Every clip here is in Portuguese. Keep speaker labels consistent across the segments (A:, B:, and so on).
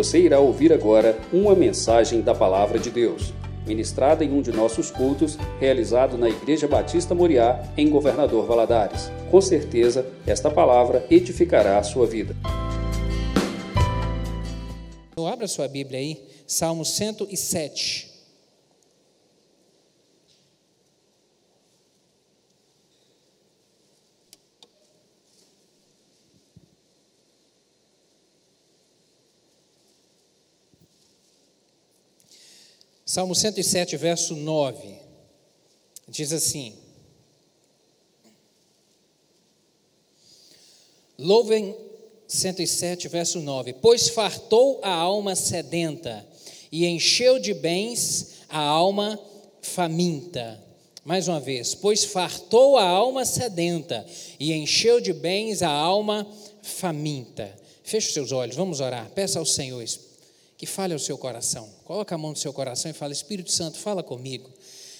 A: Você irá ouvir agora uma mensagem da Palavra de Deus, ministrada em um de nossos cultos, realizado na Igreja Batista Moriá, em Governador Valadares. Com certeza, esta palavra edificará a sua vida.
B: Abra sua Bíblia aí, Salmo 107. Salmo 107, verso 9, diz assim: Louvem 107, verso 9: Pois fartou a alma sedenta e encheu de bens a alma faminta. Mais uma vez, pois fartou a alma sedenta e encheu de bens a alma faminta. Feche seus olhos, vamos orar. Peça ao Senhor que fale ao seu coração. Coloque a mão no seu coração e fala: Espírito Santo, fala comigo.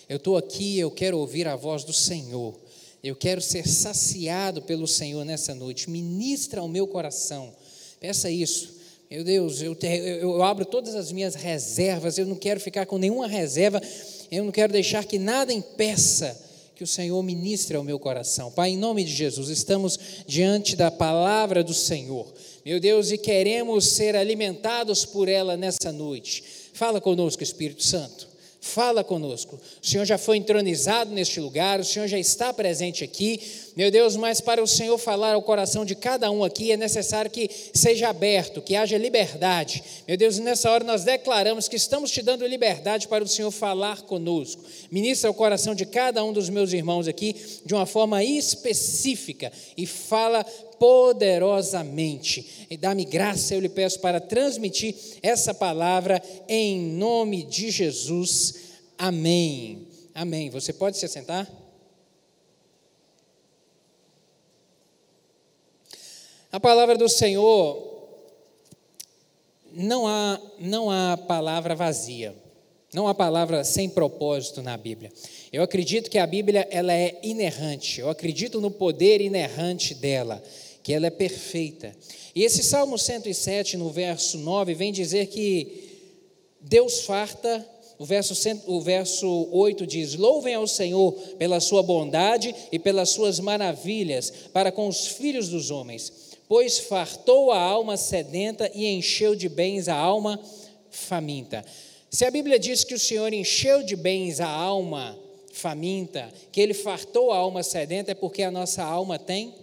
B: Eu estou aqui, eu quero ouvir a voz do Senhor. Eu quero ser saciado pelo Senhor nessa noite. Ministra ao meu coração. Peça isso. Meu Deus, eu, eu, eu abro todas as minhas reservas. Eu não quero ficar com nenhuma reserva. Eu não quero deixar que nada impeça que o Senhor ministre ao meu coração. Pai, em nome de Jesus, estamos diante da palavra do Senhor meu Deus, e queremos ser alimentados por ela nessa noite. Fala conosco, Espírito Santo. Fala conosco. O Senhor já foi entronizado neste lugar, o Senhor já está presente aqui. Meu Deus, mas para o Senhor falar ao coração de cada um aqui, é necessário que seja aberto, que haja liberdade. Meu Deus, nessa hora nós declaramos que estamos te dando liberdade para o Senhor falar conosco. Ministra o coração de cada um dos meus irmãos aqui de uma forma específica e fala poderosamente. E dá-me graça, eu lhe peço, para transmitir essa palavra em nome de Jesus. Amém. Amém. Você pode se assentar? A palavra do Senhor não há não há palavra vazia. Não há palavra sem propósito na Bíblia. Eu acredito que a Bíblia ela é inerrante. Eu acredito no poder inerrante dela que ela é perfeita. E esse Salmo 107, no verso 9, vem dizer que Deus farta, o verso, o verso 8 diz: Louvem ao Senhor pela sua bondade e pelas suas maravilhas para com os filhos dos homens, pois fartou a alma sedenta e encheu de bens a alma faminta. Se a Bíblia diz que o Senhor encheu de bens a alma faminta, que ele fartou a alma sedenta, é porque a nossa alma tem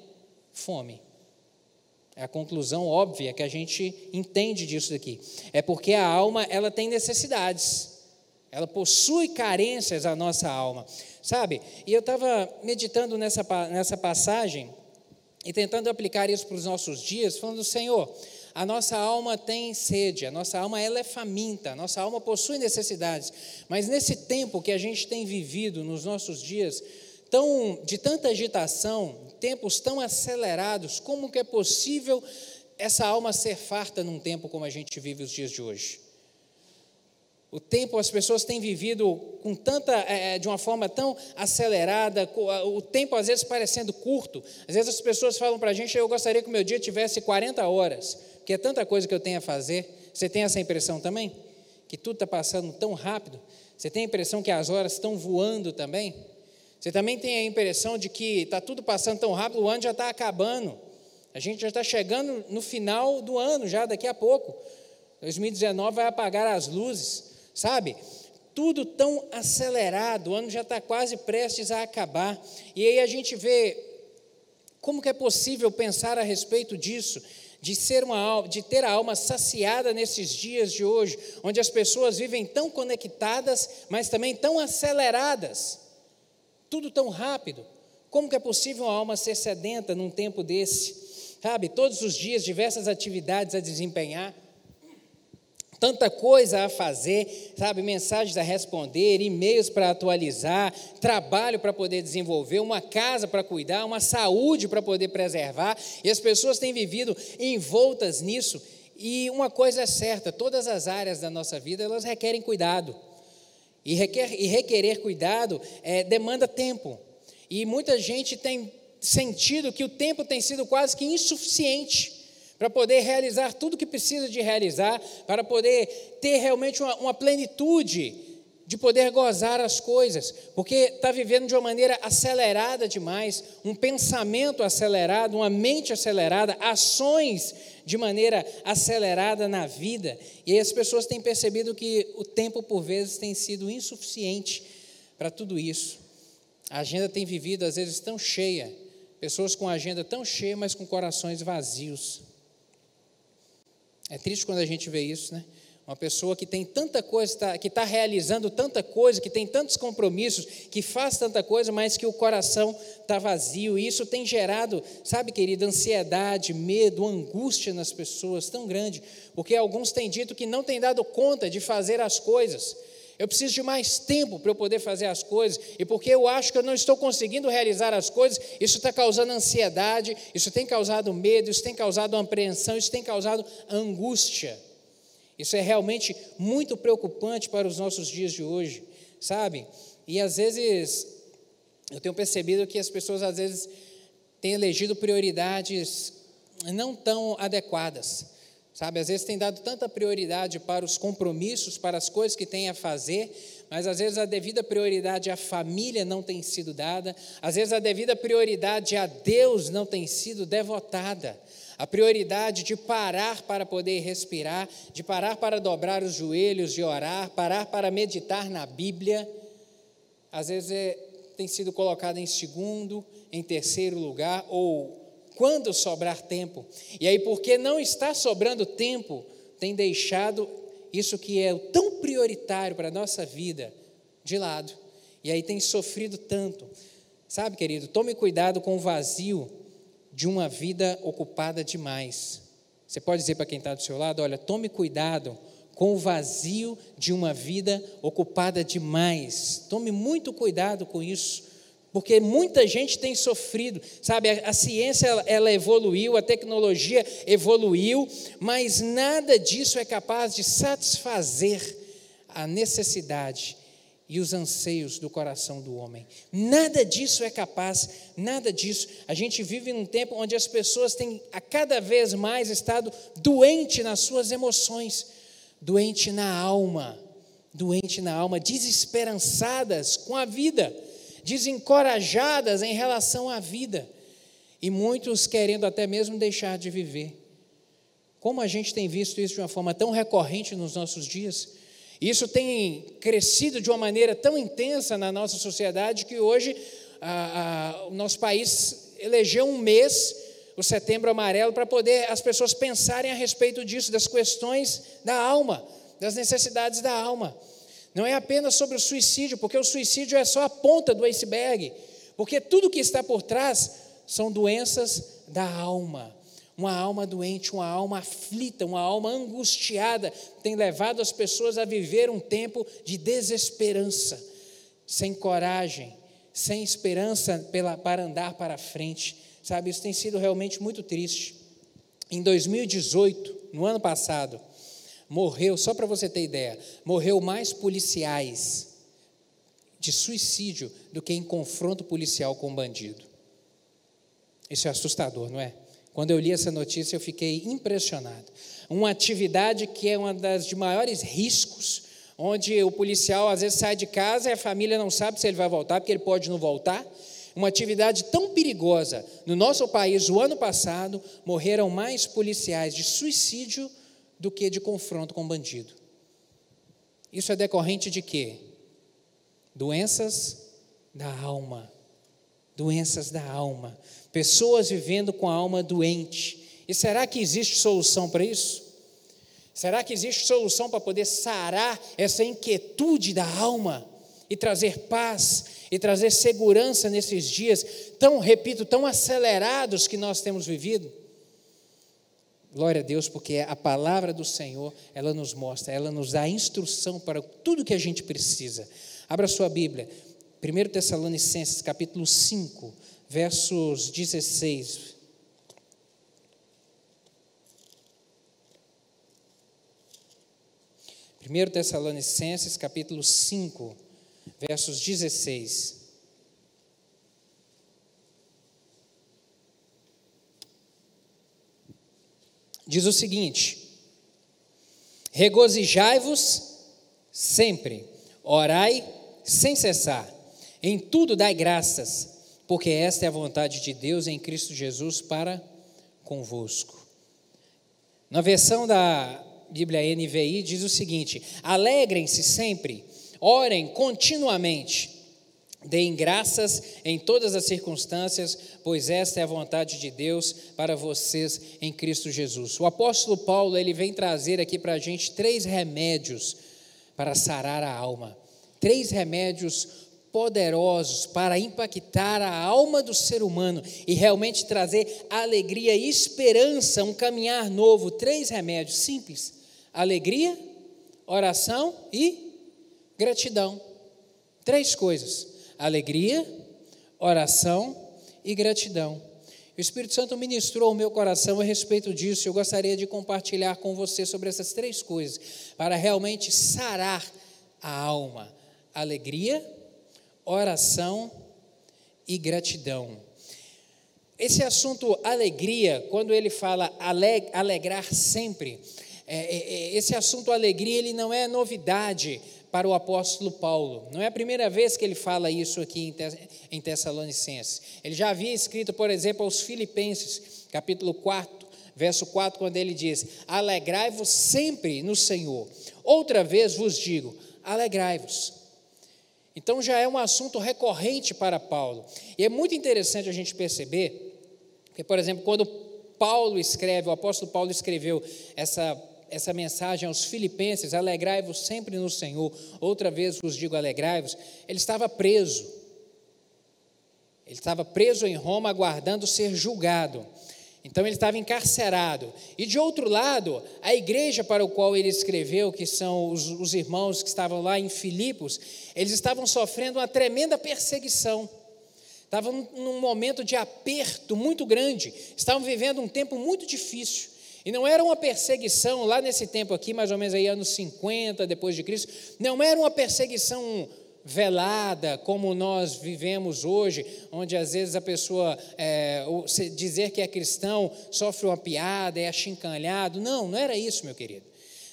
B: fome. É a conclusão óbvia que a gente entende disso daqui. É porque a alma ela tem necessidades. Ela possui carências a nossa alma. Sabe? E eu estava meditando nessa, nessa passagem e tentando aplicar isso para os nossos dias, falando, Senhor, a nossa alma tem sede, a nossa alma ela é faminta, a nossa alma possui necessidades. Mas nesse tempo que a gente tem vivido nos nossos dias, tão, de tanta agitação, tempos tão acelerados, como que é possível essa alma ser farta num tempo como a gente vive os dias de hoje? O tempo, as pessoas têm vivido com tanta, é, de uma forma tão acelerada, o tempo às vezes parecendo curto. Às vezes as pessoas falam para a gente, eu gostaria que o meu dia tivesse 40 horas, porque é tanta coisa que eu tenho a fazer. Você tem essa impressão também? Que tudo está passando tão rápido? Você tem a impressão que as horas estão voando também? Você também tem a impressão de que está tudo passando tão rápido, o ano já está acabando. A gente já está chegando no final do ano, já daqui a pouco. 2019 vai apagar as luzes, sabe? Tudo tão acelerado, o ano já está quase prestes a acabar. E aí a gente vê como que é possível pensar a respeito disso, de ser uma de ter a alma saciada nesses dias de hoje, onde as pessoas vivem tão conectadas, mas também tão aceleradas. Tudo tão rápido. Como que é possível uma alma ser sedenta num tempo desse? Sabe, todos os dias, diversas atividades a desempenhar, tanta coisa a fazer, sabe, mensagens a responder, e-mails para atualizar, trabalho para poder desenvolver, uma casa para cuidar, uma saúde para poder preservar, e as pessoas têm vivido envoltas nisso. E uma coisa é certa, todas as áreas da nossa vida, elas requerem cuidado. E, requer, e requerer cuidado é, demanda tempo. E muita gente tem sentido que o tempo tem sido quase que insuficiente para poder realizar tudo que precisa de realizar, para poder ter realmente uma, uma plenitude de poder gozar as coisas, porque está vivendo de uma maneira acelerada demais, um pensamento acelerado, uma mente acelerada, ações de maneira acelerada na vida, e aí as pessoas têm percebido que o tempo, por vezes, tem sido insuficiente para tudo isso. A agenda tem vivido, às vezes, tão cheia, pessoas com a agenda tão cheia, mas com corações vazios. É triste quando a gente vê isso, né? Uma pessoa que tem tanta coisa, tá, que está realizando tanta coisa, que tem tantos compromissos, que faz tanta coisa, mas que o coração está vazio. E isso tem gerado, sabe, querida, ansiedade, medo, angústia nas pessoas tão grande, porque alguns têm dito que não têm dado conta de fazer as coisas. Eu preciso de mais tempo para eu poder fazer as coisas, e porque eu acho que eu não estou conseguindo realizar as coisas, isso está causando ansiedade, isso tem causado medo, isso tem causado apreensão, isso tem causado angústia. Isso é realmente muito preocupante para os nossos dias de hoje, sabe? E às vezes eu tenho percebido que as pessoas às vezes têm elegido prioridades não tão adequadas. Sabe, às vezes tem dado tanta prioridade para os compromissos, para as coisas que tem a fazer, mas às vezes a devida prioridade à família não tem sido dada, às vezes a devida prioridade a Deus não tem sido devotada a prioridade de parar para poder respirar, de parar para dobrar os joelhos, de orar, parar para meditar na Bíblia, às vezes é, tem sido colocada em segundo, em terceiro lugar, ou quando sobrar tempo. E aí, porque não está sobrando tempo, tem deixado isso que é tão prioritário para a nossa vida de lado. E aí tem sofrido tanto. Sabe, querido, tome cuidado com o vazio de uma vida ocupada demais. Você pode dizer para quem está do seu lado: olha, tome cuidado com o vazio de uma vida ocupada demais. Tome muito cuidado com isso, porque muita gente tem sofrido, sabe? A, a ciência ela, ela evoluiu, a tecnologia evoluiu, mas nada disso é capaz de satisfazer a necessidade e os anseios do coração do homem. Nada disso é capaz, nada disso. A gente vive num tempo onde as pessoas têm a cada vez mais estado doente nas suas emoções, doente na alma, doente na alma, desesperançadas com a vida, desencorajadas em relação à vida, e muitos querendo até mesmo deixar de viver. Como a gente tem visto isso de uma forma tão recorrente nos nossos dias? Isso tem crescido de uma maneira tão intensa na nossa sociedade que hoje a, a, o nosso país elegeu um mês, o Setembro Amarelo, para poder as pessoas pensarem a respeito disso, das questões da alma, das necessidades da alma. Não é apenas sobre o suicídio, porque o suicídio é só a ponta do iceberg, porque tudo que está por trás são doenças da alma uma alma doente, uma alma aflita, uma alma angustiada, tem levado as pessoas a viver um tempo de desesperança, sem coragem, sem esperança pela, para andar para frente. Sabe, isso tem sido realmente muito triste. Em 2018, no ano passado, morreu, só para você ter ideia, morreu mais policiais de suicídio do que em confronto policial com bandido. Isso é assustador, não é? Quando eu li essa notícia, eu fiquei impressionado. Uma atividade que é uma das de maiores riscos, onde o policial às vezes sai de casa e a família não sabe se ele vai voltar, porque ele pode não voltar. Uma atividade tão perigosa. No nosso país, o ano passado, morreram mais policiais de suicídio do que de confronto com bandido. Isso é decorrente de quê? Doenças da alma. Doenças da alma pessoas vivendo com a alma doente. E será que existe solução para isso? Será que existe solução para poder sarar essa inquietude da alma e trazer paz e trazer segurança nesses dias tão, repito, tão acelerados que nós temos vivido? Glória a Deus, porque a palavra do Senhor, ela nos mostra, ela nos dá instrução para tudo que a gente precisa. Abra sua Bíblia, 1 Tessalonicenses, capítulo 5, versos 16. Primeiro Tessalonicenses, capítulo 5, versos 16. diz o seguinte: Regozijai-vos sempre, orai sem cessar, em tudo dai graças, porque esta é a vontade de Deus em Cristo Jesus para convosco. Na versão da Bíblia NVI diz o seguinte: Alegrem-se sempre, orem continuamente, deem graças em todas as circunstâncias, pois esta é a vontade de Deus para vocês em Cristo Jesus. O apóstolo Paulo ele vem trazer aqui para a gente três remédios para sarar a alma, três remédios poderosos para impactar a alma do ser humano e realmente trazer alegria e esperança, um caminhar novo. Três remédios simples: alegria, oração e gratidão. Três coisas: alegria, oração e gratidão. O Espírito Santo ministrou o meu coração a respeito disso. Eu gostaria de compartilhar com você sobre essas três coisas, para realmente sarar a alma: alegria, oração e gratidão. Esse assunto alegria, quando ele fala alegrar sempre, é, é, é, esse assunto alegria ele não é novidade para o apóstolo Paulo. Não é a primeira vez que ele fala isso aqui em Tessalonicenses. Ele já havia escrito, por exemplo, aos Filipenses, capítulo 4, verso 4, quando ele diz: Alegrai-vos sempre no Senhor. Outra vez vos digo: alegrai-vos. Então já é um assunto recorrente para Paulo. E é muito interessante a gente perceber que, por exemplo, quando Paulo escreve, o apóstolo Paulo escreveu essa, essa mensagem aos filipenses, alegrai-vos sempre no Senhor, outra vez vos digo alegrai-vos, ele estava preso. Ele estava preso em Roma aguardando ser julgado. Então ele estava encarcerado. E de outro lado, a igreja para o qual ele escreveu, que são os, os irmãos que estavam lá em Filipos, eles estavam sofrendo uma tremenda perseguição. Estavam num momento de aperto muito grande, estavam vivendo um tempo muito difícil. E não era uma perseguição lá nesse tempo aqui, mais ou menos aí anos 50 depois de Cristo, não era uma perseguição velada, como nós vivemos hoje, onde às vezes a pessoa é, dizer que é cristão sofre uma piada, é achincalhado. Não, não era isso, meu querido.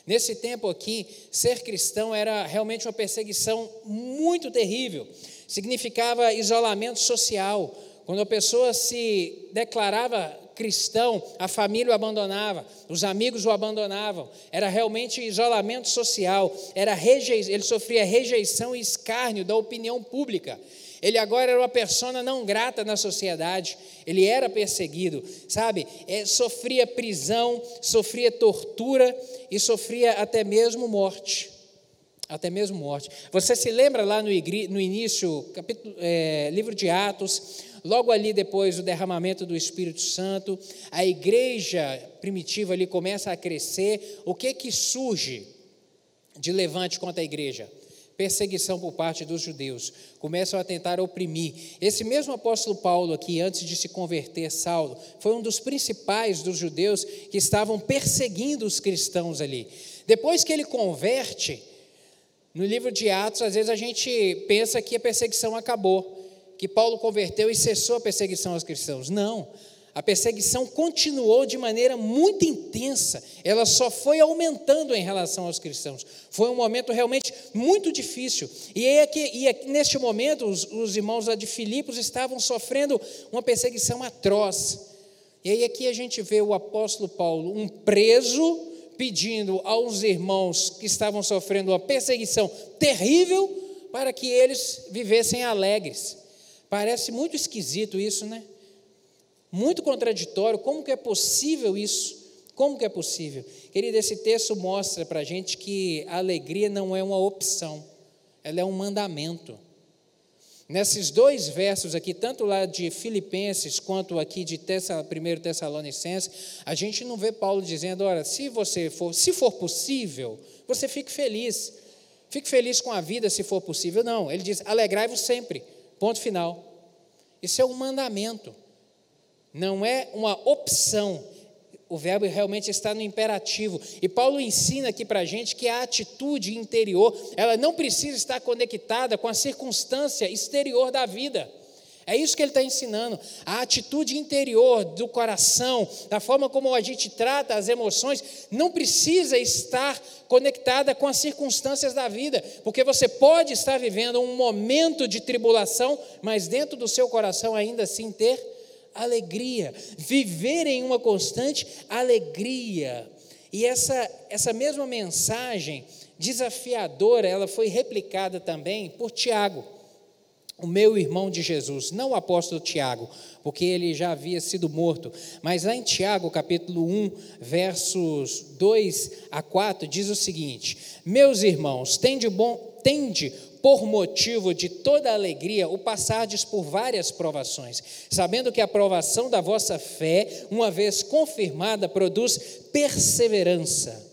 B: Nesse tempo aqui, ser cristão era realmente uma perseguição muito terrível. Significava isolamento social. Quando a pessoa se declarava cristão, a família o abandonava, os amigos o abandonavam, era realmente isolamento social, era rejeição, ele sofria rejeição e escárnio da opinião pública. Ele agora era uma persona não grata na sociedade, ele era perseguido, sabe? É, sofria prisão, sofria tortura e sofria até mesmo morte. Até mesmo morte. Você se lembra lá no, no início, capítulo, é, livro de Atos, Logo ali depois do derramamento do Espírito Santo, a igreja primitiva ali começa a crescer. O que que surge de levante contra a igreja? Perseguição por parte dos judeus. Começam a tentar oprimir. Esse mesmo apóstolo Paulo aqui, antes de se converter, Saulo, foi um dos principais dos judeus que estavam perseguindo os cristãos ali. Depois que ele converte, no livro de Atos, às vezes a gente pensa que a perseguição acabou que Paulo converteu e cessou a perseguição aos cristãos. Não. A perseguição continuou de maneira muito intensa, ela só foi aumentando em relação aos cristãos. Foi um momento realmente muito difícil. E, é que, e é, neste momento, os, os irmãos lá de Filipos estavam sofrendo uma perseguição atroz. E aí aqui a gente vê o apóstolo Paulo, um preso, pedindo aos irmãos que estavam sofrendo uma perseguição terrível para que eles vivessem alegres. Parece muito esquisito isso, né? Muito contraditório. Como que é possível isso? Como que é possível? Querido, esse texto mostra para a gente que a alegria não é uma opção, ela é um mandamento. Nesses dois versos aqui, tanto lá de Filipenses quanto aqui de 1 Tessalonicenses, a gente não vê Paulo dizendo, olha, se você for, se for possível, você fique feliz. Fique feliz com a vida se for possível. Não, ele diz, alegrai-vos sempre. Ponto final. Isso é um mandamento, não é uma opção. O verbo realmente está no imperativo. E Paulo ensina aqui para a gente que a atitude interior, ela não precisa estar conectada com a circunstância exterior da vida. É isso que ele está ensinando. A atitude interior do coração, da forma como a gente trata as emoções, não precisa estar conectada com as circunstâncias da vida, porque você pode estar vivendo um momento de tribulação, mas dentro do seu coração ainda assim ter alegria, viver em uma constante alegria. E essa, essa mesma mensagem desafiadora, ela foi replicada também por Tiago o meu irmão de Jesus, não o apóstolo Tiago, porque ele já havia sido morto, mas lá em Tiago, capítulo 1, versos 2 a 4, diz o seguinte: Meus irmãos, tende, bom, tende por motivo de toda alegria o passardes por várias provações, sabendo que a provação da vossa fé, uma vez confirmada, produz perseverança.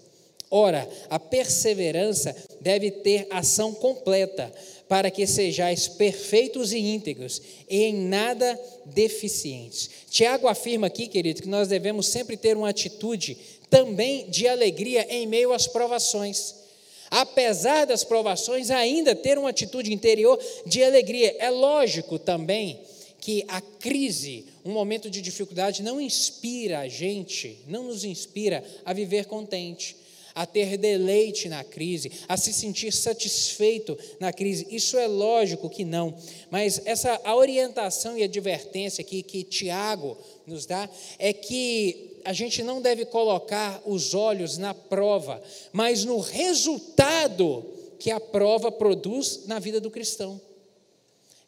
B: Ora, a perseverança deve ter ação completa, para que sejais perfeitos e íntegros, e em nada deficientes. Tiago afirma aqui, querido, que nós devemos sempre ter uma atitude também de alegria em meio às provações. Apesar das provações, ainda ter uma atitude interior de alegria. É lógico também que a crise, um momento de dificuldade, não inspira a gente, não nos inspira a viver contente a ter deleite na crise, a se sentir satisfeito na crise. Isso é lógico que não, mas essa a orientação e advertência que, que Tiago nos dá é que a gente não deve colocar os olhos na prova, mas no resultado que a prova produz na vida do cristão.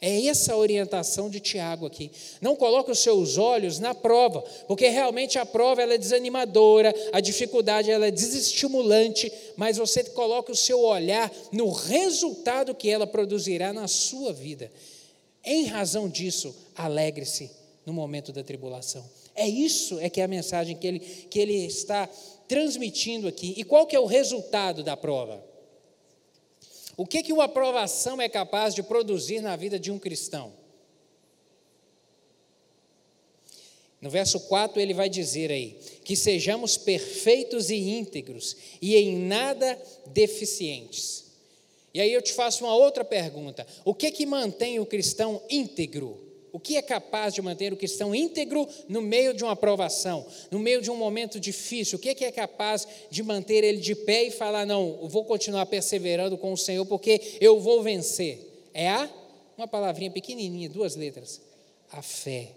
B: É essa a orientação de Tiago aqui. Não coloque os seus olhos na prova, porque realmente a prova ela é desanimadora, a dificuldade ela é desestimulante, mas você coloca o seu olhar no resultado que ela produzirá na sua vida. Em razão disso, alegre-se no momento da tribulação. É isso é que é a mensagem que ele, que ele está transmitindo aqui. E qual que é o resultado da prova? O que, que uma aprovação é capaz de produzir na vida de um cristão? No verso 4 ele vai dizer aí: que sejamos perfeitos e íntegros e em nada deficientes. E aí eu te faço uma outra pergunta: o que que mantém o cristão íntegro? O que é capaz de manter o cristão íntegro no meio de uma aprovação, no meio de um momento difícil? O que é capaz de manter ele de pé e falar: não, vou continuar perseverando com o Senhor porque eu vou vencer? É a, uma palavrinha pequenininha, duas letras: a fé.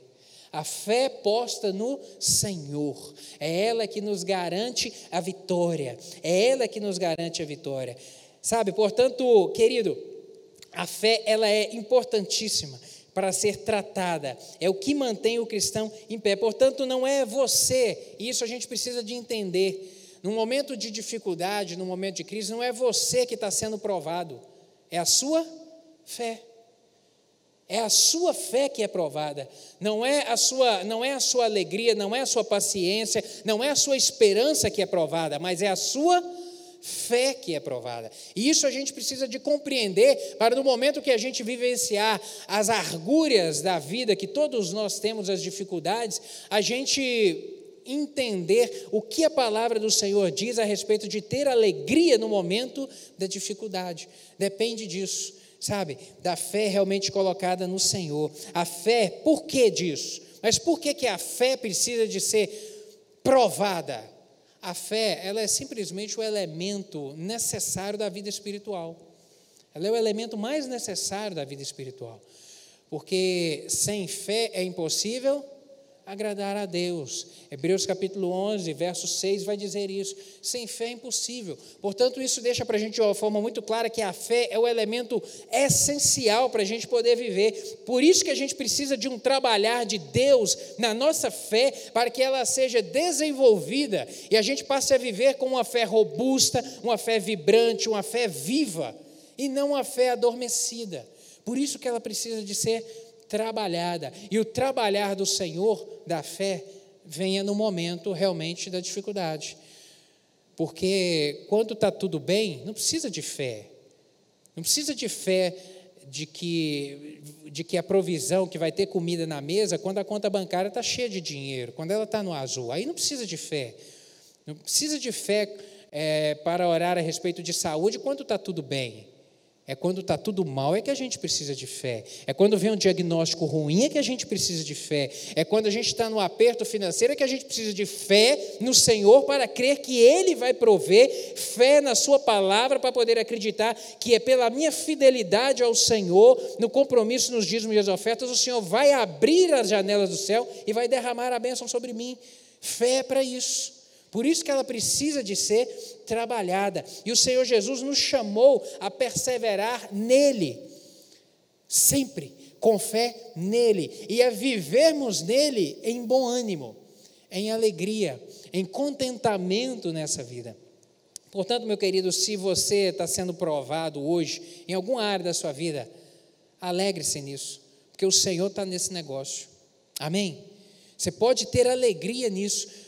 B: A fé posta no Senhor, é ela que nos garante a vitória, é ela que nos garante a vitória. Sabe, portanto, querido, a fé ela é importantíssima para ser tratada, é o que mantém o cristão em pé. Portanto, não é você, e isso a gente precisa de entender. No momento de dificuldade, no momento de crise, não é você que está sendo provado, é a sua fé. É a sua fé que é provada, não é a sua, não é a sua alegria, não é a sua paciência, não é a sua esperança que é provada, mas é a sua fé que é provada. E isso a gente precisa de compreender para no momento que a gente vivenciar as argúrias da vida, que todos nós temos as dificuldades, a gente entender o que a palavra do Senhor diz a respeito de ter alegria no momento da dificuldade. Depende disso, sabe? Da fé realmente colocada no Senhor. A fé, por que disso? Mas por que, que a fé precisa de ser provada? A fé, ela é simplesmente o elemento necessário da vida espiritual. Ela é o elemento mais necessário da vida espiritual. Porque sem fé é impossível agradar a Deus. Hebreus capítulo 11, verso 6 vai dizer isso. Sem fé é impossível. Portanto, isso deixa para a gente de uma forma muito clara que a fé é o elemento essencial para a gente poder viver. Por isso que a gente precisa de um trabalhar de Deus na nossa fé, para que ela seja desenvolvida e a gente passe a viver com uma fé robusta, uma fé vibrante, uma fé viva, e não uma fé adormecida. Por isso que ela precisa de ser trabalhada. E o trabalhar do Senhor da fé venha no momento realmente da dificuldade. Porque quando está tudo bem, não precisa de fé. Não precisa de fé de que, de que a provisão, que vai ter comida na mesa, quando a conta bancária está cheia de dinheiro, quando ela está no azul. Aí não precisa de fé. Não precisa de fé é, para orar a respeito de saúde quando está tudo bem. É quando está tudo mal é que a gente precisa de fé. É quando vem um diagnóstico ruim é que a gente precisa de fé. É quando a gente está no aperto financeiro é que a gente precisa de fé no Senhor para crer que Ele vai prover, fé na Sua palavra para poder acreditar que é pela minha fidelidade ao Senhor, no compromisso nos dízimos e as ofertas, o Senhor vai abrir as janelas do céu e vai derramar a bênção sobre mim. Fé é para isso. Por isso que ela precisa de ser trabalhada. E o Senhor Jesus nos chamou a perseverar nele, sempre, com fé nele, e a vivermos nele em bom ânimo, em alegria, em contentamento nessa vida. Portanto, meu querido, se você está sendo provado hoje em alguma área da sua vida, alegre-se nisso, porque o Senhor está nesse negócio. Amém? Você pode ter alegria nisso,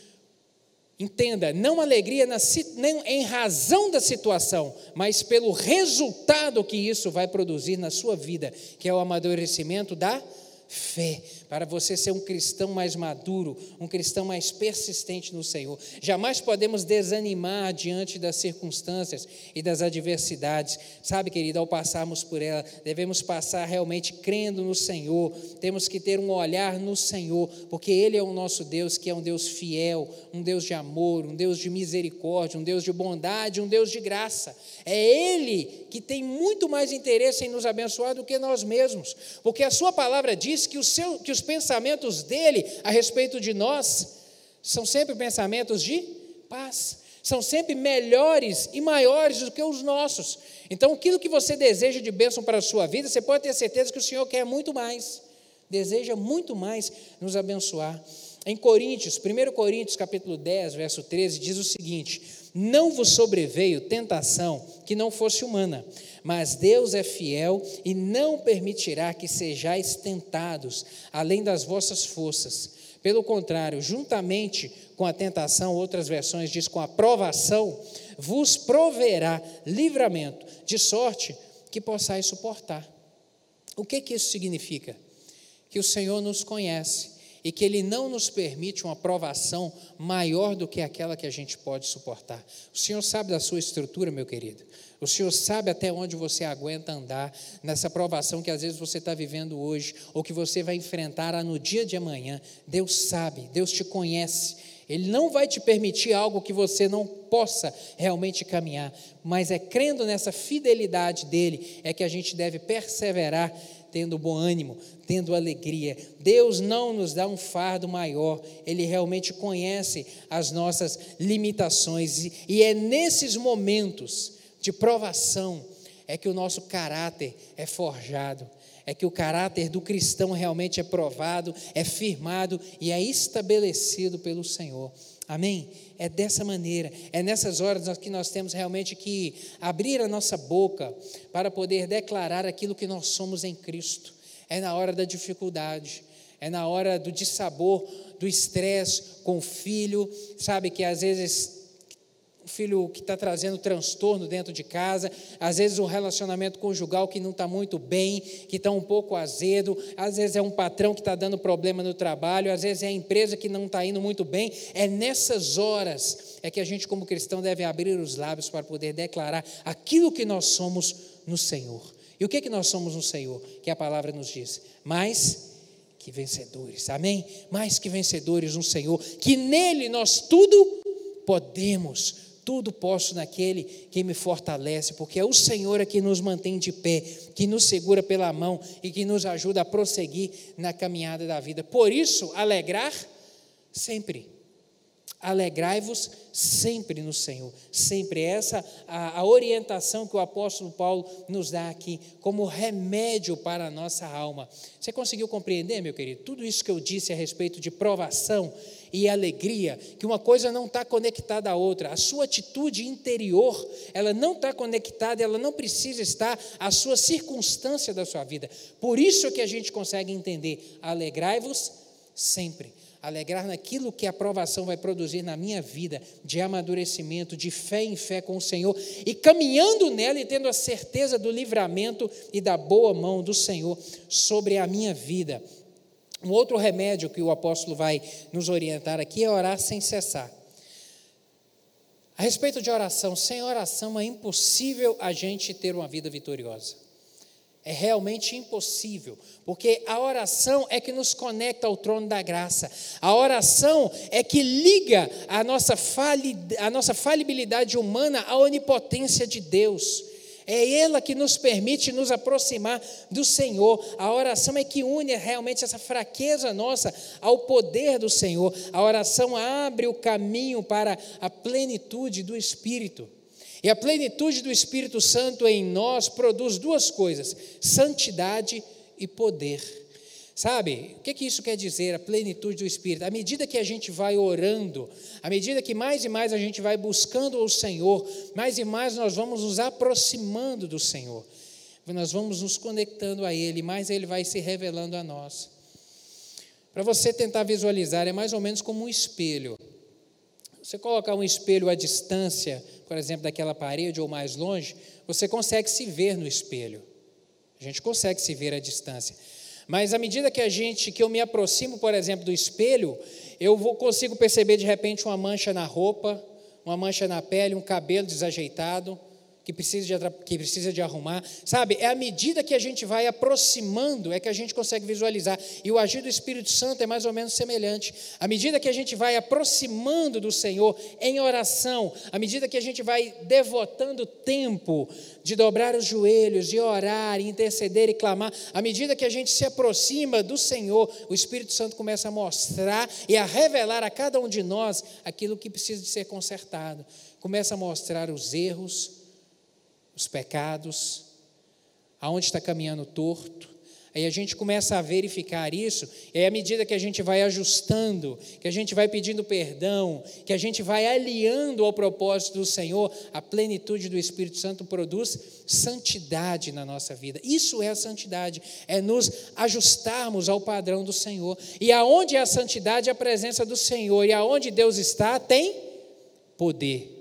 B: Entenda, não alegria na, nem em razão da situação, mas pelo resultado que isso vai produzir na sua vida, que é o amadurecimento da fé, para você ser um cristão mais maduro, um cristão mais persistente no Senhor. Jamais podemos desanimar diante das circunstâncias e das adversidades. Sabe, querido, ao passarmos por ela, devemos passar realmente crendo no Senhor. Temos que ter um olhar no Senhor, porque Ele é o nosso Deus, que é um Deus fiel, um Deus de amor, um Deus de misericórdia, um Deus de bondade, um Deus de graça. É Ele que tem muito mais interesse em nos abençoar do que nós mesmos, porque a Sua palavra diz que, o seu, que os pensamentos dele a respeito de nós são sempre pensamentos de paz, são sempre melhores e maiores do que os nossos. Então, aquilo que você deseja de bênção para a sua vida, você pode ter certeza que o Senhor quer muito mais, deseja muito mais nos abençoar. Em Coríntios, 1 Coríntios capítulo 10, verso 13, diz o seguinte: Não vos sobreveio tentação que não fosse humana, mas Deus é fiel e não permitirá que sejais tentados além das vossas forças. Pelo contrário, juntamente com a tentação, outras versões diz com a provação, vos proverá livramento, de sorte que possais suportar. O que, que isso significa? Que o Senhor nos conhece e que Ele não nos permite uma provação maior do que aquela que a gente pode suportar. O Senhor sabe da sua estrutura, meu querido. O Senhor sabe até onde você aguenta andar nessa provação que às vezes você está vivendo hoje, ou que você vai enfrentar no dia de amanhã. Deus sabe, Deus te conhece. Ele não vai te permitir algo que você não possa realmente caminhar, mas é crendo nessa fidelidade dele é que a gente deve perseverar tendo bom ânimo, tendo alegria. Deus não nos dá um fardo maior, Ele realmente conhece as nossas limitações, e é nesses momentos de provação é que o nosso caráter é forjado, é que o caráter do cristão realmente é provado, é firmado e é estabelecido pelo Senhor. Amém? É dessa maneira, é nessas horas que nós temos realmente que abrir a nossa boca para poder declarar aquilo que nós somos em Cristo. É na hora da dificuldade, é na hora do dissabor, do estresse com o filho, sabe que às vezes filho que está trazendo transtorno dentro de casa, às vezes um relacionamento conjugal que não está muito bem, que está um pouco azedo, às vezes é um patrão que está dando problema no trabalho, às vezes é a empresa que não está indo muito bem. É nessas horas é que a gente, como cristão, deve abrir os lábios para poder declarar aquilo que nós somos no Senhor. E o que, que nós somos no Senhor? Que a palavra nos diz. Mais que vencedores, amém? Mais que vencedores no Senhor, que nele nós tudo podemos tudo posso naquele que me fortalece, porque é o Senhor é que nos mantém de pé, que nos segura pela mão e que nos ajuda a prosseguir na caminhada da vida. Por isso, alegrar sempre. Alegrai-vos sempre no Senhor, sempre essa a, a, orientação que o apóstolo Paulo nos dá aqui como remédio para a nossa alma. Você conseguiu compreender, meu querido? Tudo isso que eu disse a respeito de provação e alegria, que uma coisa não está conectada à outra. A sua atitude interior, ela não está conectada, ela não precisa estar à sua circunstância da sua vida. Por isso que a gente consegue entender: alegrai-vos sempre alegrar naquilo que a aprovação vai produzir na minha vida, de amadurecimento, de fé em fé com o Senhor, e caminhando nela e tendo a certeza do livramento e da boa mão do Senhor sobre a minha vida. Um outro remédio que o apóstolo vai nos orientar aqui é orar sem cessar. A respeito de oração, sem oração é impossível a gente ter uma vida vitoriosa. É realmente impossível, porque a oração é que nos conecta ao trono da graça. A oração é que liga a nossa, fali, a nossa falibilidade humana à onipotência de Deus. É ela que nos permite nos aproximar do Senhor. A oração é que une realmente essa fraqueza nossa ao poder do Senhor. A oração abre o caminho para a plenitude do Espírito. E a plenitude do Espírito Santo em nós produz duas coisas: santidade e poder. Sabe, o que, que isso quer dizer, a plenitude do Espírito? À medida que a gente vai orando, à medida que mais e mais a gente vai buscando o Senhor, mais e mais nós vamos nos aproximando do Senhor, nós vamos nos conectando a Ele, mais Ele vai se revelando a nós. Para você tentar visualizar, é mais ou menos como um espelho. Você colocar um espelho à distância, por exemplo, daquela parede ou mais longe, você consegue se ver no espelho. A gente consegue se ver à distância. Mas à medida que a gente, que eu me aproximo, por exemplo, do espelho, eu vou, consigo perceber de repente uma mancha na roupa, uma mancha na pele, um cabelo desajeitado que precisa, de, que precisa de arrumar. Sabe, é à medida que a gente vai aproximando, é que a gente consegue visualizar. E o agir do Espírito Santo é mais ou menos semelhante. À medida que a gente vai aproximando do Senhor em oração, à medida que a gente vai devotando tempo de dobrar os joelhos, de orar, interceder e clamar, à medida que a gente se aproxima do Senhor, o Espírito Santo começa a mostrar e a revelar a cada um de nós aquilo que precisa de ser consertado. Começa a mostrar os erros, os pecados, aonde está caminhando torto. Aí a gente começa a verificar isso, e aí à medida que a gente vai ajustando, que a gente vai pedindo perdão, que a gente vai aliando ao propósito do Senhor, a plenitude do Espírito Santo produz santidade na nossa vida. Isso é a santidade, é nos ajustarmos ao padrão do Senhor. E aonde é a santidade, é a presença do Senhor, e aonde Deus está, tem poder.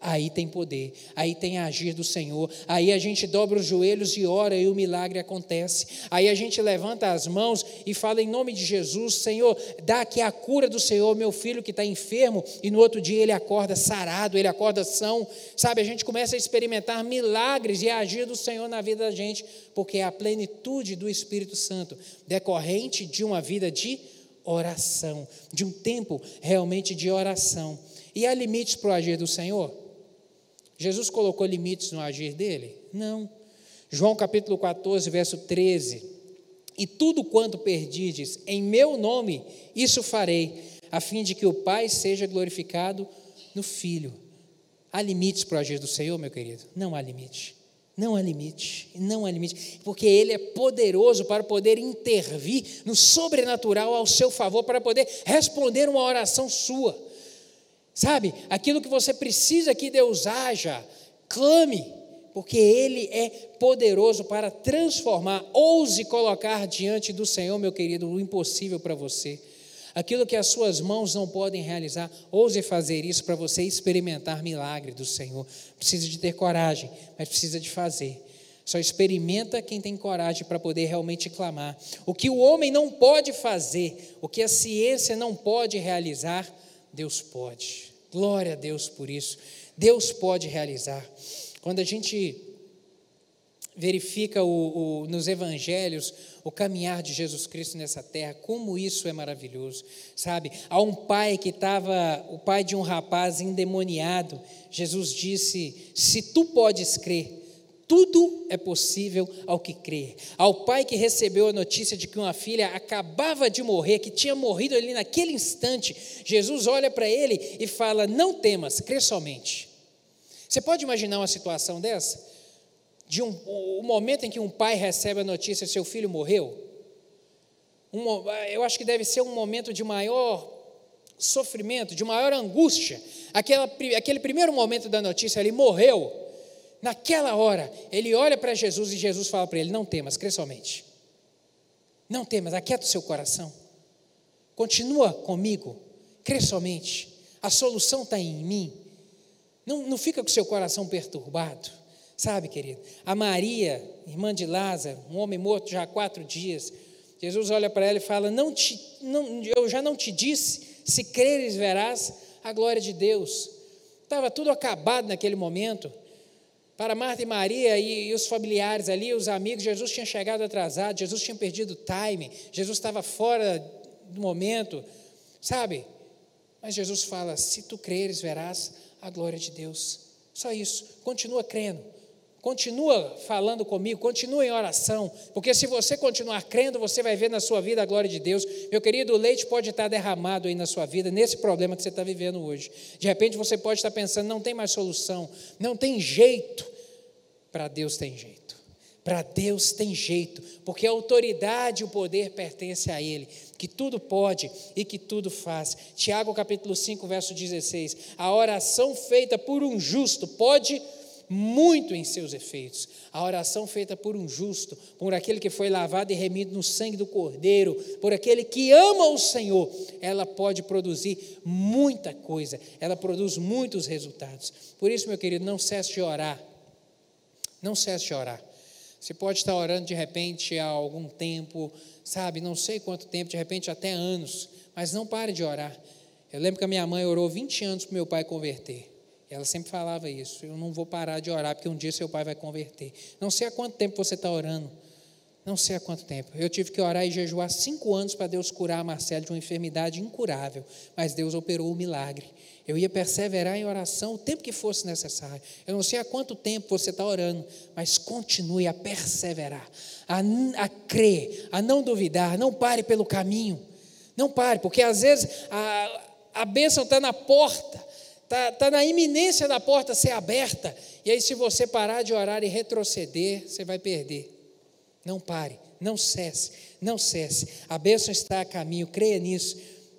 B: Aí tem poder, aí tem agir do Senhor, aí a gente dobra os joelhos e ora e o milagre acontece. Aí a gente levanta as mãos e fala em nome de Jesus: Senhor, dá aqui a cura do Senhor, meu filho que está enfermo, e no outro dia ele acorda sarado, ele acorda são. Sabe, a gente começa a experimentar milagres e agir do Senhor na vida da gente, porque é a plenitude do Espírito Santo, decorrente de uma vida de oração, de um tempo realmente de oração. E há limites para o agir do Senhor? Jesus colocou limites no agir dele? Não. João capítulo 14, verso 13. E tudo quanto perdides em meu nome, isso farei, a fim de que o Pai seja glorificado no Filho. Há limites para o agir do Senhor, meu querido? Não há limite. Não há limite, não há limite, porque Ele é poderoso para poder intervir no sobrenatural ao seu favor, para poder responder uma oração sua. Sabe, aquilo que você precisa que Deus haja, clame, porque Ele é poderoso para transformar. Ouse colocar diante do Senhor, meu querido, o impossível para você. Aquilo que as suas mãos não podem realizar, ouse fazer isso para você experimentar milagre do Senhor. Precisa de ter coragem, mas precisa de fazer. Só experimenta quem tem coragem para poder realmente clamar. O que o homem não pode fazer, o que a ciência não pode realizar, Deus pode. Glória a Deus por isso. Deus pode realizar. Quando a gente verifica o, o, nos evangelhos o caminhar de Jesus Cristo nessa terra, como isso é maravilhoso, sabe? Há um pai que estava, o pai de um rapaz endemoniado, Jesus disse: Se tu podes crer, tudo é possível ao que crê. Ao pai que recebeu a notícia de que uma filha acabava de morrer, que tinha morrido ali naquele instante, Jesus olha para ele e fala: Não temas, crê somente. Você pode imaginar uma situação dessa? De um, o momento em que um pai recebe a notícia que seu filho morreu? Um, eu acho que deve ser um momento de maior sofrimento, de maior angústia. Aquela, aquele primeiro momento da notícia, ele morreu naquela hora, ele olha para Jesus e Jesus fala para ele: Não temas, crê somente. Não temas, aquieta o seu coração. Continua comigo, crê somente. A solução está em mim. Não, não fica com o seu coração perturbado. Sabe, querido? A Maria, irmã de Lázaro, um homem morto já há quatro dias. Jesus olha para ela e fala: não te, não, Eu já não te disse, se creres, verás a glória de Deus. Estava tudo acabado naquele momento. Para Marta e Maria e, e, os familiares ali, os amigos, Jesus tinha chegado atrasado, Jesus tinha perdido o time, Jesus estava fora do momento, sabe? Mas Jesus fala: se tu creres, verás a glória de Deus. Só isso, continua crendo. Continua falando comigo, continua em oração, porque se você continuar crendo, você vai ver na sua vida a glória de Deus. Meu querido, o leite pode estar derramado aí na sua vida, nesse problema que você está vivendo hoje. De repente você pode estar pensando, não tem mais solução, não tem jeito. Para Deus tem jeito. Para Deus tem jeito, porque a autoridade e o poder pertencem a Ele, que tudo pode e que tudo faz. Tiago capítulo 5, verso 16. A oração feita por um justo pode muito em seus efeitos. A oração feita por um justo, por aquele que foi lavado e remido no sangue do Cordeiro, por aquele que ama o Senhor, ela pode produzir muita coisa, ela produz muitos resultados. Por isso, meu querido, não cesse de orar. Não cesse de orar. Você pode estar orando de repente há algum tempo, sabe, não sei quanto tempo, de repente até anos, mas não pare de orar. Eu lembro que a minha mãe orou 20 anos para meu pai converter. Ela sempre falava isso. Eu não vou parar de orar, porque um dia seu pai vai converter. Não sei há quanto tempo você está orando. Não sei há quanto tempo. Eu tive que orar e jejuar cinco anos para Deus curar a Marcela de uma enfermidade incurável. Mas Deus operou o milagre. Eu ia perseverar em oração o tempo que fosse necessário. Eu não sei há quanto tempo você está orando, mas continue a perseverar, a, a crer, a não duvidar. Não pare pelo caminho. Não pare, porque às vezes a, a bênção está na porta Está tá na iminência da porta ser aberta. E aí, se você parar de orar e retroceder, você vai perder. Não pare, não cesse, não cesse. A bênção está a caminho, creia nisso.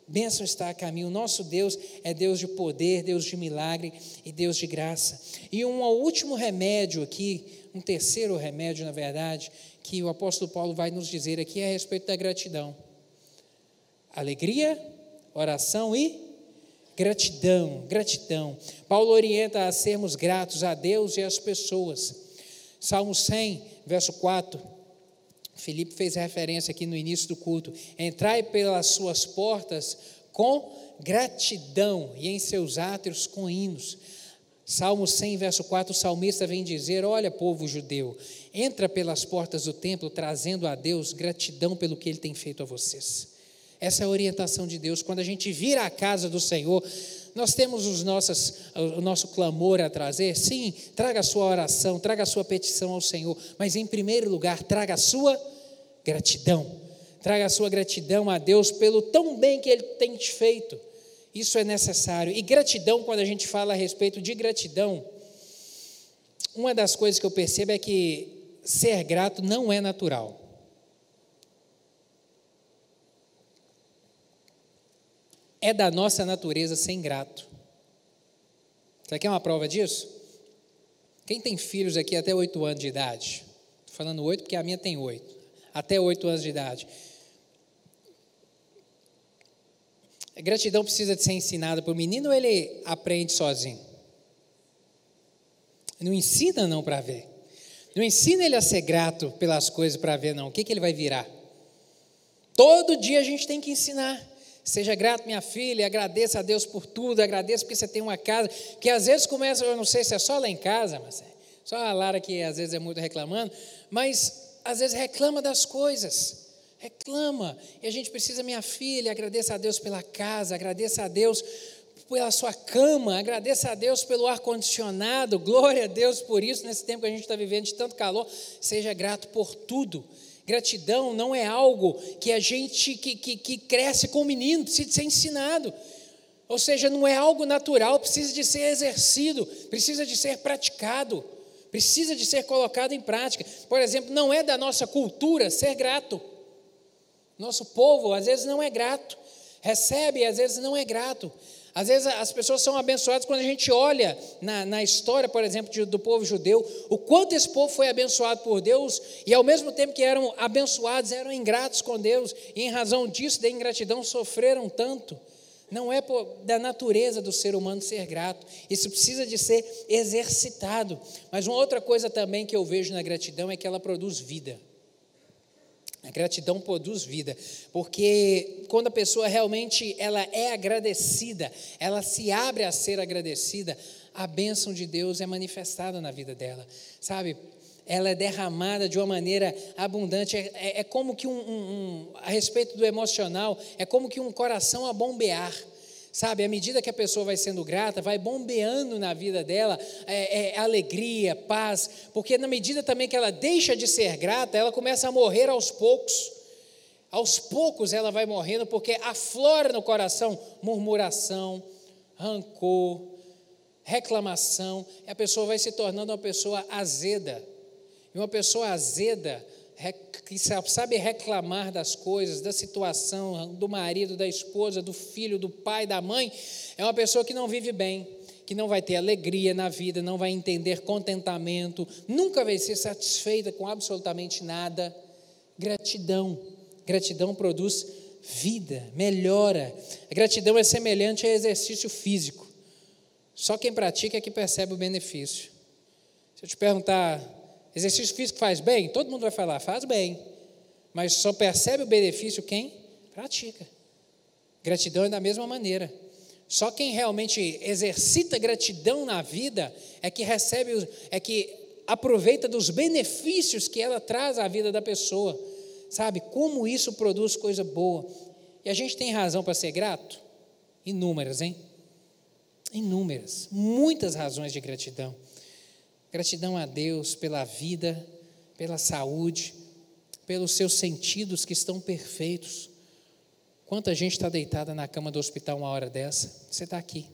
B: Bênção está a caminho. Nosso Deus é Deus de poder, Deus de milagre e Deus de graça. E um último remédio aqui, um terceiro remédio, na verdade, que o apóstolo Paulo vai nos dizer aqui é a respeito da gratidão. Alegria, oração e Gratidão, gratidão. Paulo orienta a sermos gratos a Deus e às pessoas. Salmo 100, verso 4. Felipe fez referência aqui no início do culto. Entrai pelas suas portas com gratidão e em seus átrios com hinos. Salmo 100, verso 4, o salmista vem dizer: Olha, povo judeu, entra pelas portas do templo trazendo a Deus gratidão pelo que ele tem feito a vocês. Essa é a orientação de Deus. Quando a gente vira a casa do Senhor, nós temos os nossos, o nosso clamor a trazer. Sim, traga a sua oração, traga a sua petição ao Senhor. Mas, em primeiro lugar, traga a sua gratidão. Traga a sua gratidão a Deus pelo tão bem que Ele tem te feito. Isso é necessário. E gratidão, quando a gente fala a respeito de gratidão, uma das coisas que eu percebo é que ser grato não é natural. É da nossa natureza ser ingrato. Você quer uma prova disso? Quem tem filhos aqui até oito anos de idade? Estou falando oito porque a minha tem oito. Até oito anos de idade. A gratidão precisa de ser ensinada para o menino ou ele aprende sozinho? Não ensina não para ver. Não ensina ele a ser grato pelas coisas para ver não. O que, que ele vai virar? Todo dia a gente tem que ensinar. Seja grato, minha filha, agradeça a Deus por tudo, agradeça porque você tem uma casa, que às vezes começa, eu não sei se é só lá em casa, mas é só a Lara que às vezes é muito reclamando, mas às vezes reclama das coisas, reclama, e a gente precisa, minha filha, agradeça a Deus pela casa, agradeça a Deus pela sua cama, agradeça a Deus pelo ar-condicionado, glória a Deus por isso, nesse tempo que a gente está vivendo de tanto calor, seja grato por tudo, Gratidão não é algo que a gente que, que, que cresce com o menino, precisa ser ensinado. Ou seja, não é algo natural, precisa de ser exercido, precisa de ser praticado, precisa de ser colocado em prática. Por exemplo, não é da nossa cultura ser grato. Nosso povo às vezes não é grato, recebe às vezes não é grato. Às vezes as pessoas são abençoadas quando a gente olha na, na história, por exemplo, de, do povo judeu, o quanto esse povo foi abençoado por Deus e ao mesmo tempo que eram abençoados, eram ingratos com Deus e em razão disso, da ingratidão, sofreram tanto. Não é por, da natureza do ser humano ser grato, isso precisa de ser exercitado. Mas uma outra coisa também que eu vejo na gratidão é que ela produz vida. A gratidão produz vida, porque quando a pessoa realmente ela é agradecida, ela se abre a ser agradecida, a bênção de Deus é manifestada na vida dela, sabe? Ela é derramada de uma maneira abundante. É, é, é como que um, um, um, a respeito do emocional, é como que um coração a bombear. Sabe, à medida que a pessoa vai sendo grata, vai bombeando na vida dela é, é, alegria, paz, porque na medida também que ela deixa de ser grata, ela começa a morrer aos poucos. Aos poucos ela vai morrendo, porque aflora no coração murmuração, rancor, reclamação, e a pessoa vai se tornando uma pessoa azeda. E uma pessoa azeda, que sabe reclamar das coisas, da situação, do marido, da esposa, do filho, do pai, da mãe, é uma pessoa que não vive bem, que não vai ter alegria na vida, não vai entender contentamento, nunca vai ser satisfeita com absolutamente nada. Gratidão. Gratidão produz vida, melhora. A gratidão é semelhante a exercício físico. Só quem pratica é que percebe o benefício. Se eu te perguntar, Exercício físico faz bem? Todo mundo vai falar, faz bem. Mas só percebe o benefício quem pratica. Gratidão é da mesma maneira. Só quem realmente exercita gratidão na vida é que recebe, é que aproveita dos benefícios que ela traz à vida da pessoa. Sabe? Como isso produz coisa boa. E a gente tem razão para ser grato? Inúmeras, hein? Inúmeras. Muitas razões de gratidão. Gratidão a Deus pela vida, pela saúde, pelos seus sentidos que estão perfeitos. Quanta gente está deitada na cama do hospital uma hora dessa? Você está aqui,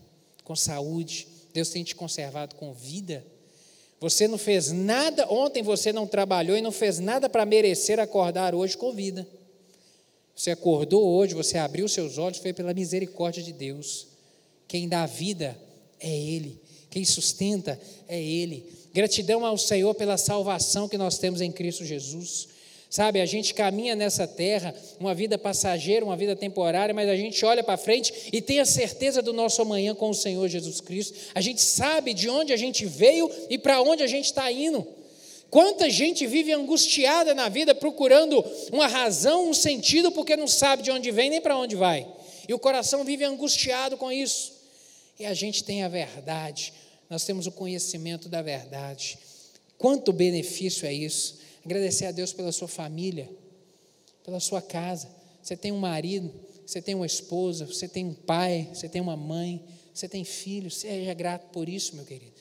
B: com saúde. Deus tem te conservado com vida. Você não fez nada, ontem você não trabalhou e não fez nada para merecer acordar hoje com vida. Você acordou hoje, você abriu seus olhos, foi pela misericórdia de Deus. Quem dá vida é Ele, quem sustenta é Ele. Gratidão ao Senhor pela salvação que nós temos em Cristo Jesus. Sabe, a gente caminha nessa terra, uma vida passageira, uma vida temporária, mas a gente olha para frente e tem a certeza do nosso amanhã com o Senhor Jesus Cristo. A gente sabe de onde a gente veio e para onde a gente está indo. Quanta gente vive angustiada na vida, procurando uma razão, um sentido, porque não sabe de onde vem nem para onde vai. E o coração vive angustiado com isso. E a gente tem a verdade, nós temos o conhecimento da verdade. Quanto benefício é isso? Agradecer a Deus pela sua família, pela sua casa. Você tem um marido, você tem uma esposa, você tem um pai, você tem uma mãe, você tem filhos. Seja grato por isso, meu querido.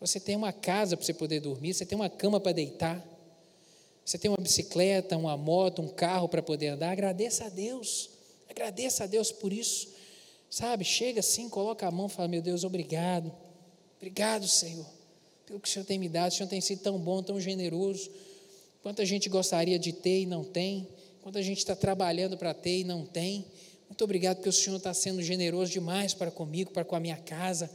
B: Você tem uma casa para você poder dormir, você tem uma cama para deitar, você tem uma bicicleta, uma moto, um carro para poder andar. Agradeça a Deus. Agradeça a Deus por isso. Sabe, chega assim, coloca a mão e fala: Meu Deus, obrigado. Obrigado, Senhor, pelo que o Senhor tem me dado. O Senhor tem sido tão bom, tão generoso. Quanta gente gostaria de ter e não tem. Quanta gente está trabalhando para ter e não tem. Muito obrigado porque o Senhor está sendo generoso demais para comigo, para com a minha casa.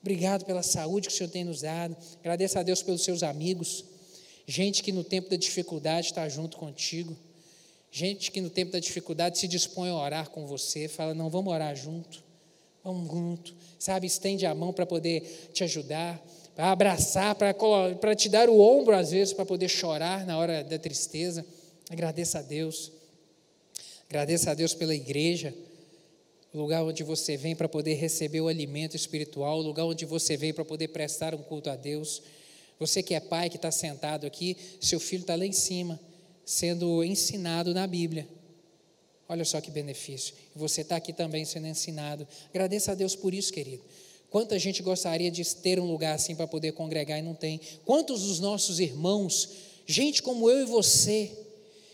B: Obrigado pela saúde que o Senhor tem nos dado. Agradeço a Deus pelos seus amigos. Gente que no tempo da dificuldade está junto contigo. Gente que no tempo da dificuldade se dispõe a orar com você. Fala, não, vamos orar junto. Vamos junto sabe, estende a mão para poder te ajudar, para abraçar, para te dar o ombro às vezes, para poder chorar na hora da tristeza. Agradeça a Deus. Agradeça a Deus pela igreja, o lugar onde você vem para poder receber o alimento espiritual, o lugar onde você vem para poder prestar um culto a Deus. Você que é pai, que está sentado aqui, seu filho está lá em cima, sendo ensinado na Bíblia. Olha só que benefício. Você está aqui também sendo ensinado. Agradeça a Deus por isso, querido. Quanta gente gostaria de ter um lugar assim para poder congregar e não tem. Quantos dos nossos irmãos, gente como eu e você,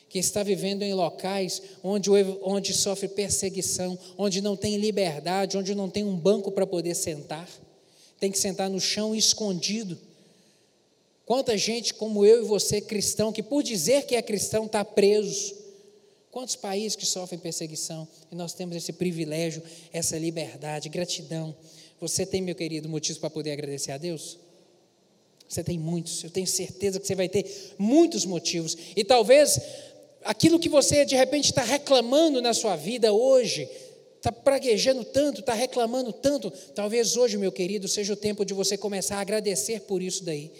B: que está vivendo em locais onde, onde sofre perseguição, onde não tem liberdade, onde não tem um banco para poder sentar, tem que sentar no chão escondido. Quanta gente como eu e você, cristão, que por dizer que é cristão está preso Quantos países que sofrem perseguição e nós temos esse privilégio, essa liberdade, gratidão. Você tem, meu querido, motivos para poder agradecer a Deus? Você tem muitos, eu tenho certeza que você vai ter muitos motivos. E talvez aquilo que você de repente está reclamando na sua vida hoje, está praguejando tanto, está reclamando tanto, talvez hoje, meu querido, seja o tempo de você começar a agradecer por isso daí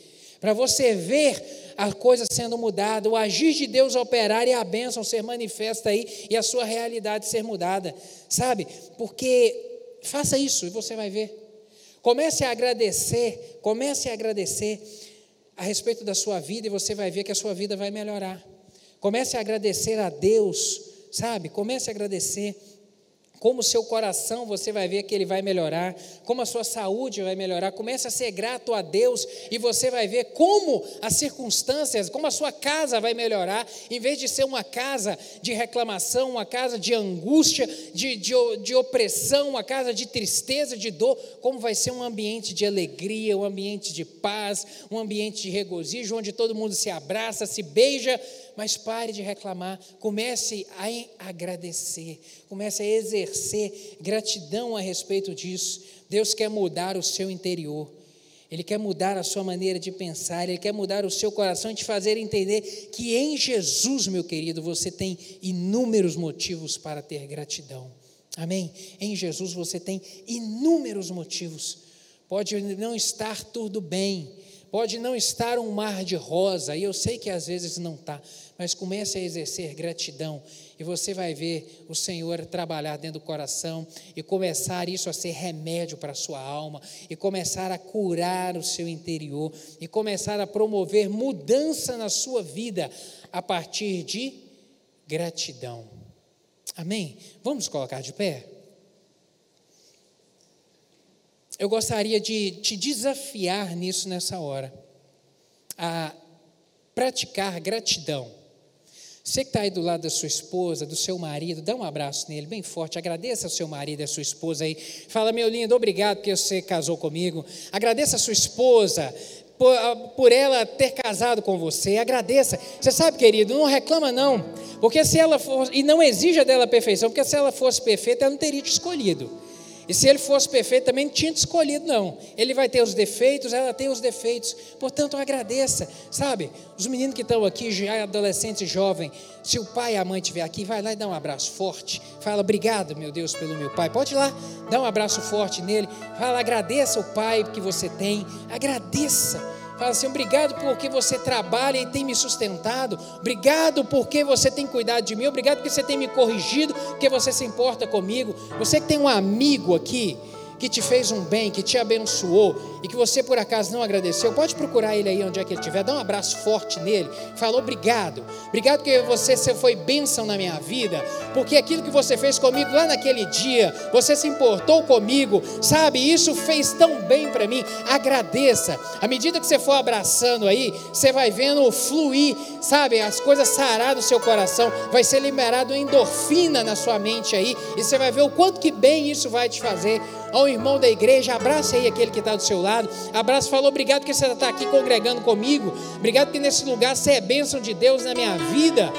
B: para você ver a coisa sendo mudada, o agir de Deus operar e a bênção ser manifesta aí e a sua realidade ser mudada, sabe? Porque faça isso e você vai ver. Comece a agradecer, comece a agradecer a respeito da sua vida e você vai ver que a sua vida vai melhorar. Comece a agradecer a Deus, sabe? Comece a agradecer como o seu coração você vai ver que ele vai melhorar, como a sua saúde vai melhorar. Comece a ser grato a Deus e você vai ver como as circunstâncias, como a sua casa vai melhorar, em vez de ser uma casa de reclamação, uma casa de angústia, de, de, de opressão, uma casa de tristeza, de dor, como vai ser um ambiente de alegria, um ambiente de paz, um ambiente de regozijo, onde todo mundo se abraça, se beija mas pare de reclamar, comece a agradecer, comece a exercer gratidão a respeito disso. Deus quer mudar o seu interior. Ele quer mudar a sua maneira de pensar, ele quer mudar o seu coração e te fazer entender que em Jesus, meu querido, você tem inúmeros motivos para ter gratidão. Amém? Em Jesus você tem inúmeros motivos. Pode não estar tudo bem, Pode não estar um mar de rosa, e eu sei que às vezes não está, mas comece a exercer gratidão, e você vai ver o Senhor trabalhar dentro do coração, e começar isso a ser remédio para a sua alma, e começar a curar o seu interior, e começar a promover mudança na sua vida a partir de gratidão. Amém? Vamos colocar de pé? Eu gostaria de te desafiar nisso nessa hora, a praticar gratidão. Você que está aí do lado da sua esposa, do seu marido, dá um abraço nele bem forte, agradeça ao seu marido e à sua esposa aí. Fala, meu lindo, obrigado porque você casou comigo. Agradeça a sua esposa por, por, ela ter casado com você. Agradeça. Você sabe, querido, não reclama não. Porque se ela for, e não exija dela perfeição, porque se ela fosse perfeita, ela não teria te escolhido. E se ele fosse perfeito, também não tinha te escolhido, não. Ele vai ter os defeitos, ela tem os defeitos. Portanto, agradeça. Sabe, os meninos que estão aqui, já adolescentes jovens, se o pai e a mãe estiver aqui, vai lá e dá um abraço forte. Fala, obrigado, meu Deus, pelo meu pai. Pode ir lá, dá um abraço forte nele. Fala, agradeça o pai que você tem. Agradeça. Fala assim: obrigado porque você trabalha e tem me sustentado. Obrigado porque você tem cuidado de mim. Obrigado porque você tem me corrigido, porque você se importa comigo. Você que tem um amigo aqui que te fez um bem, que te abençoou e que você por acaso não agradeceu, pode procurar ele aí onde é que ele estiver, dá um abraço forte nele, fala obrigado, obrigado porque você foi bênção na minha vida, porque aquilo que você fez comigo lá naquele dia, você se importou comigo, sabe, isso fez tão bem para mim, agradeça, à medida que você for abraçando aí, você vai vendo fluir, sabe, as coisas sarar no seu coração, vai ser liberado endorfina na sua mente aí, e você vai ver o quanto que bem isso vai te fazer, ao irmão da igreja, abraça aí aquele que está do seu lado, abraça, fala obrigado que você está aqui congregando comigo, obrigado que nesse lugar você é bênção de Deus na minha vida.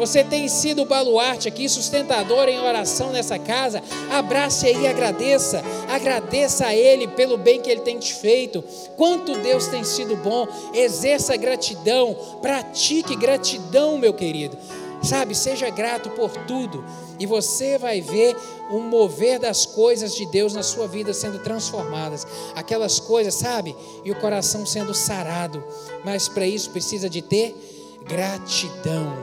B: Você tem sido baluarte aqui, sustentador em oração nessa casa. Abrace aí e agradeça. Agradeça a Ele pelo bem que Ele tem te feito. Quanto Deus tem sido bom. Exerça gratidão. Pratique gratidão, meu querido. Sabe, seja grato por tudo e você vai ver um mover das coisas de Deus na sua vida sendo transformadas. Aquelas coisas, sabe? E o coração sendo sarado. Mas para isso precisa de ter gratidão.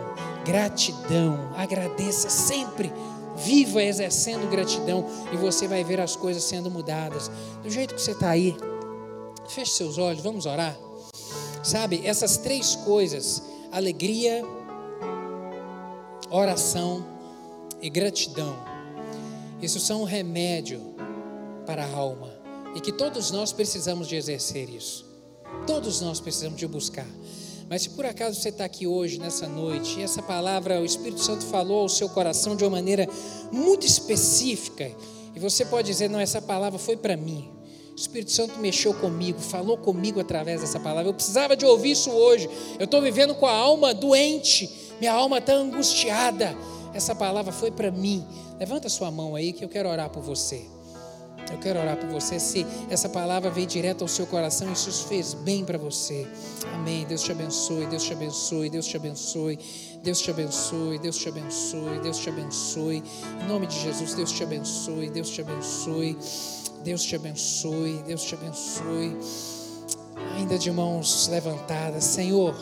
B: Gratidão. Agradeça sempre. Viva exercendo gratidão e você vai ver as coisas sendo mudadas. Do jeito que você está aí, feche seus olhos, vamos orar. Sabe, essas três coisas: alegria, oração e gratidão. Isso são um remédio para a alma e que todos nós precisamos de exercer isso. Todos nós precisamos de buscar. Mas se por acaso você está aqui hoje, nessa noite, e essa palavra, o Espírito Santo falou ao seu coração de uma maneira muito específica, e você pode dizer: não, essa palavra foi para mim. O Espírito Santo mexeu comigo, falou comigo através dessa palavra. Eu precisava de ouvir isso hoje. Eu estou vivendo com a alma doente, minha alma está angustiada essa palavra foi para mim. Levanta sua mão aí que eu quero orar por você. Eu quero orar por você. Se essa palavra veio direto ao seu coração, isso fez bem para você. Amém. Deus te abençoe, Deus te abençoe, Deus te abençoe, Deus te abençoe, Deus te abençoe, Deus te abençoe. Em nome de Jesus, Deus te abençoe, Deus te abençoe, Deus te abençoe, Deus te abençoe. ainda de mãos levantadas. Senhor,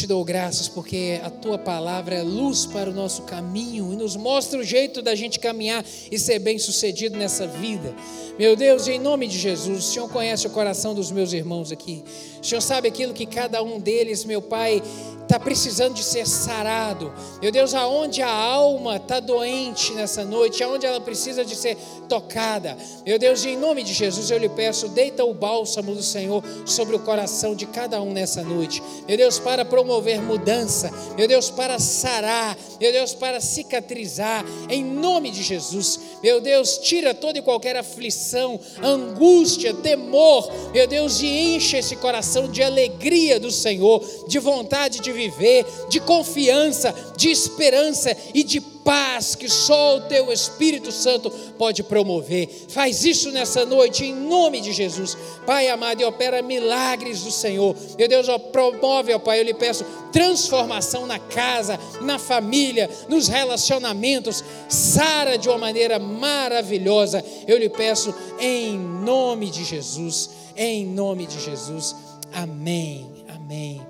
B: te dou graças porque a tua palavra é luz para o nosso caminho e nos mostra o jeito da gente caminhar e ser bem sucedido nessa vida. Meu Deus, em nome de Jesus, o Senhor conhece o coração dos meus irmãos aqui. O Senhor sabe aquilo que cada um deles, meu Pai, está precisando de ser sarado. Meu Deus, aonde a alma está doente nessa noite, aonde ela precisa de ser tocada. Meu Deus, em nome de Jesus eu lhe peço, deita o bálsamo do Senhor sobre o coração de cada um nessa noite. Meu Deus, para promover mudança. Meu Deus, para sarar. Meu Deus, para cicatrizar. Em nome de Jesus. Meu Deus, tira toda e qualquer aflição, angústia, temor. Meu Deus, e enche esse coração de alegria do Senhor, de vontade de viver, de confiança, de esperança e de paz que só o teu Espírito Santo pode promover. Faz isso nessa noite, em nome de Jesus. Pai amado, e opera milagres do Senhor. Meu Deus, ó, promove, ó Pai, eu lhe peço transformação na casa, na família, nos relacionamentos. Sara de uma maneira maravilhosa. Eu lhe peço em nome de Jesus. Em nome de Jesus. Amém. Amém.